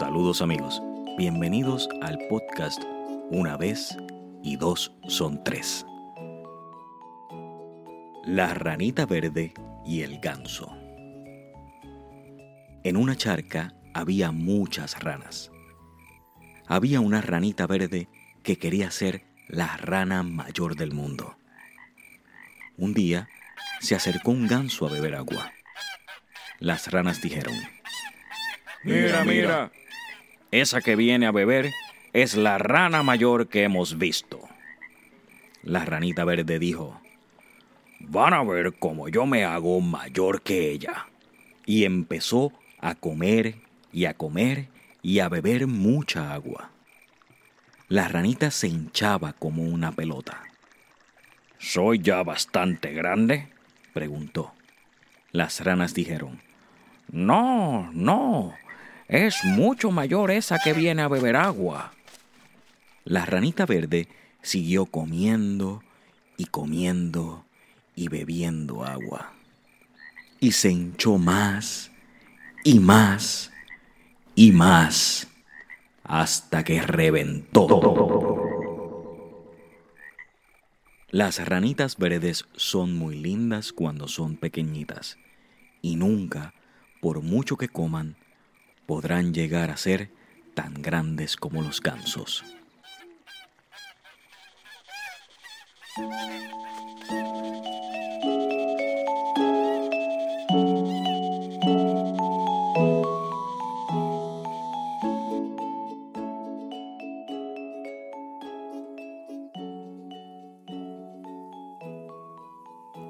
Saludos amigos, bienvenidos al podcast Una vez y dos son tres. La ranita verde y el ganso. En una charca había muchas ranas. Había una ranita verde que quería ser la rana mayor del mundo. Un día se acercó un ganso a beber agua. Las ranas dijeron, Mira, mira, esa que viene a beber es la rana mayor que hemos visto. La ranita verde dijo, Van a ver cómo yo me hago mayor que ella. Y empezó a comer y a comer y a beber mucha agua. La ranita se hinchaba como una pelota. ¿Soy ya bastante grande? preguntó. Las ranas dijeron, No, no, es mucho mayor esa que viene a beber agua. La ranita verde siguió comiendo y comiendo y bebiendo agua. Y se hinchó más y más y más hasta que reventó. Las ranitas verdes son muy lindas cuando son pequeñitas y nunca, por mucho que coman, podrán llegar a ser tan grandes como los gansos.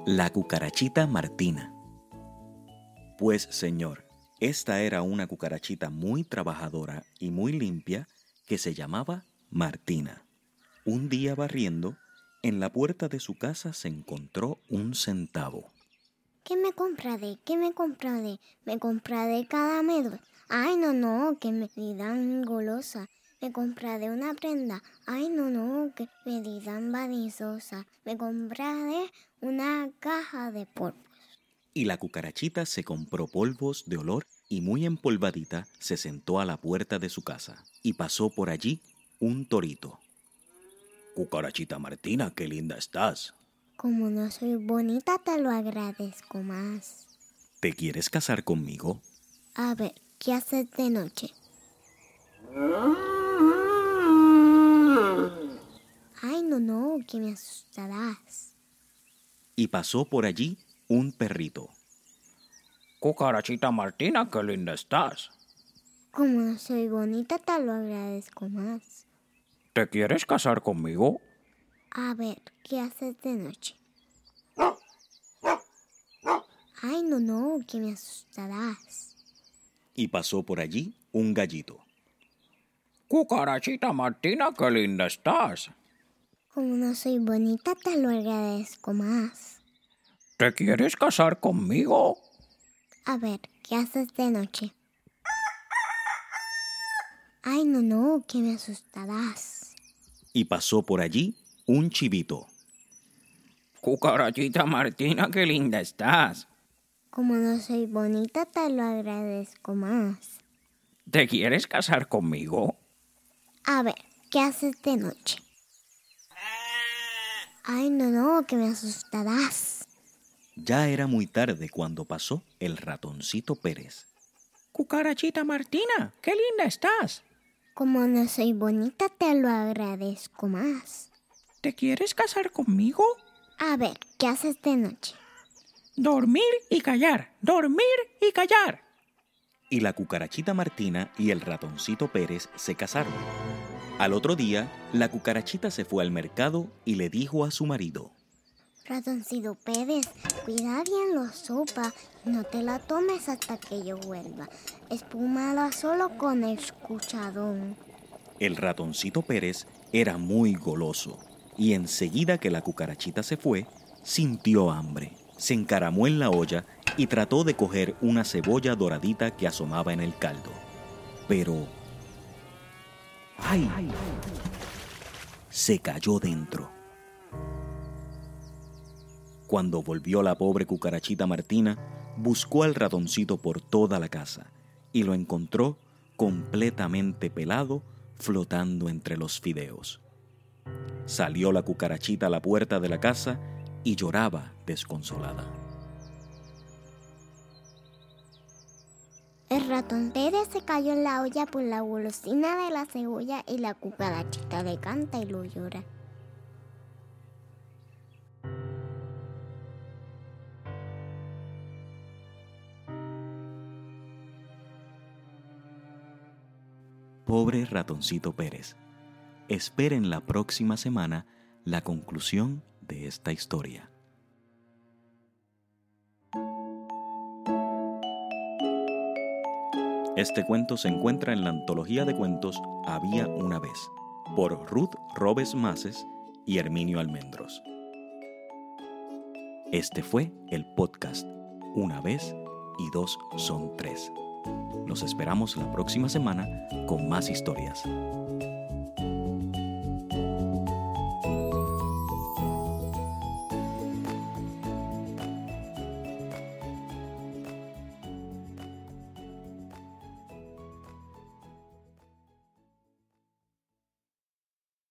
La cucarachita Martina. Pues señor, esta era una cucarachita muy trabajadora y muy limpia que se llamaba Martina. Un día barriendo, en la puerta de su casa se encontró un centavo. ¿Qué me compraré? ¿Qué me compraré? ¿Me compraré caramelo? Ay, no, no, que me dan golosa. Me compraré una prenda. Ay, no, no, que me dirán varizosa. Me compraré una caja de polvos. Y la cucarachita se compró polvos de olor y muy empolvadita se sentó a la puerta de su casa. Y pasó por allí un torito. Cucarachita Martina, qué linda estás. Como no soy bonita, te lo agradezco más. ¿Te quieres casar conmigo? A ver, ¿qué haces de noche? Ay, no, no, que me asustarás. Y pasó por allí un perrito. Cucarachita Martina, qué linda estás. Como no soy bonita, te lo agradezco más. ¿Te quieres casar conmigo? A ver, ¿qué haces de noche? Ay, no, no, que me asustarás. Y pasó por allí un gallito. Cucarachita Martina, qué linda estás. Como no soy bonita, te lo agradezco más. ¿Te quieres casar conmigo? A ver, ¿qué haces de noche? Ay, no, no, que me asustarás. Y pasó por allí un chivito. Cucarachita Martina, qué linda estás. Como no soy bonita, te lo agradezco más. ¿Te quieres casar conmigo? A ver, ¿qué haces de noche? Ay, no, no, que me asustarás. Ya era muy tarde cuando pasó el ratoncito Pérez. Cucarachita Martina, qué linda estás. Como no soy bonita, te lo agradezco más. ¿Te quieres casar conmigo? A ver, ¿qué haces de noche? Dormir y callar, dormir y callar. Y la cucarachita Martina y el ratoncito Pérez se casaron. Al otro día, la cucarachita se fue al mercado y le dijo a su marido, Ratoncito Pérez, cuida bien la sopa no te la tomes hasta que yo vuelva. Espúmala solo con el cucharón. El ratoncito Pérez era muy goloso y enseguida que la cucarachita se fue, sintió hambre. Se encaramó en la olla y trató de coger una cebolla doradita que asomaba en el caldo. Pero... ¡Ay! Se cayó dentro. Cuando volvió la pobre cucarachita Martina, buscó al ratoncito por toda la casa y lo encontró completamente pelado, flotando entre los fideos. Salió la cucarachita a la puerta de la casa y lloraba desconsolada. El ratón Pérez se cayó en la olla por la golosina de la cebolla y la cucarachita le canta y lo llora. Pobre ratoncito Pérez. Esperen la próxima semana la conclusión de esta historia. Este cuento se encuentra en la antología de cuentos Había una vez, por Ruth Robes Maces y Herminio Almendros. Este fue el podcast Una vez y dos son tres. Los esperamos la próxima semana con más historias.